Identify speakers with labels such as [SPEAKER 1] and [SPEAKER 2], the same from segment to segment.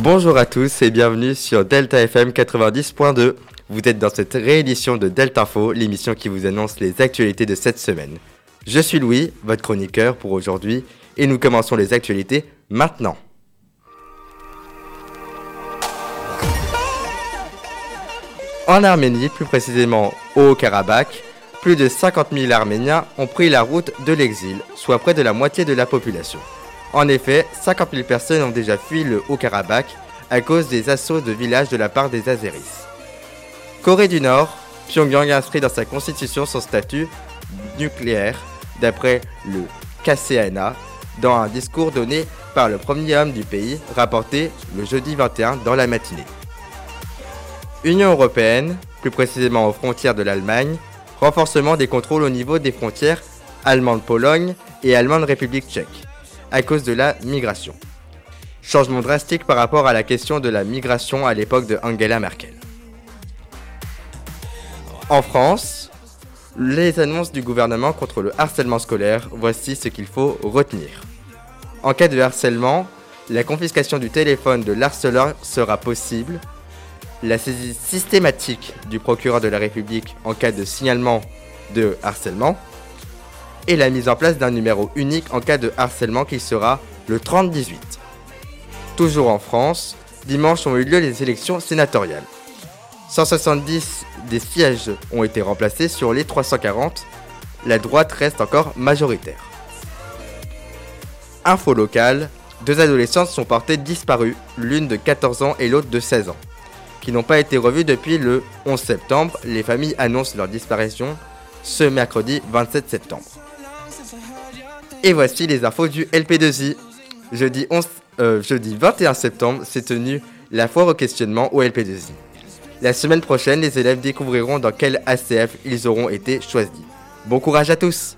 [SPEAKER 1] Bonjour à tous et bienvenue sur Delta FM 90.2. Vous êtes dans cette réédition de Delta Info, l'émission qui vous annonce les actualités de cette semaine. Je suis Louis, votre chroniqueur pour aujourd'hui, et nous commençons les actualités maintenant. En Arménie, plus précisément au Haut-Karabakh, plus de 50 000 Arméniens ont pris la route de l'exil, soit près de la moitié de la population. En effet, 50 000 personnes ont déjà fui le Haut-Karabakh à cause des assauts de villages de la part des Azéris. Corée du Nord, Pyongyang inscrit dans sa constitution son statut nucléaire, d'après le KCNA, dans un discours donné par le premier homme du pays, rapporté le jeudi 21 dans la matinée. Union européenne, plus précisément aux frontières de l'Allemagne, renforcement des contrôles au niveau des frontières allemande-Pologne et allemande-République tchèque, à cause de la migration. Changement drastique par rapport à la question de la migration à l'époque de Angela Merkel. En France, les annonces du gouvernement contre le harcèlement scolaire, voici ce qu'il faut retenir. En cas de harcèlement, la confiscation du téléphone de l'harceleur sera possible la saisie systématique du procureur de la République en cas de signalement de harcèlement et la mise en place d'un numéro unique en cas de harcèlement qui sera le 3018. Toujours en France, dimanche ont eu lieu les élections sénatoriales. 170 des sièges ont été remplacés sur les 340. La droite reste encore majoritaire. Info locale, deux adolescentes sont portées disparues, l'une de 14 ans et l'autre de 16 ans qui n'ont pas été revus depuis le 11 septembre. Les familles annoncent leur disparition ce mercredi 27 septembre. Et voici les infos du LP2I. Jeudi, 11, euh, 21 septembre s'est tenue la foire au questionnement au LP2I. La semaine prochaine, les élèves découvriront dans quel ACF ils auront été choisis. Bon courage à tous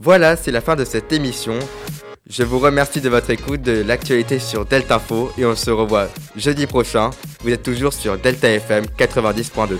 [SPEAKER 1] Voilà, c'est la fin de cette émission. Je vous remercie de votre écoute de l'actualité sur Delta Info et on se revoit jeudi prochain. Vous êtes toujours sur Delta FM 90.2.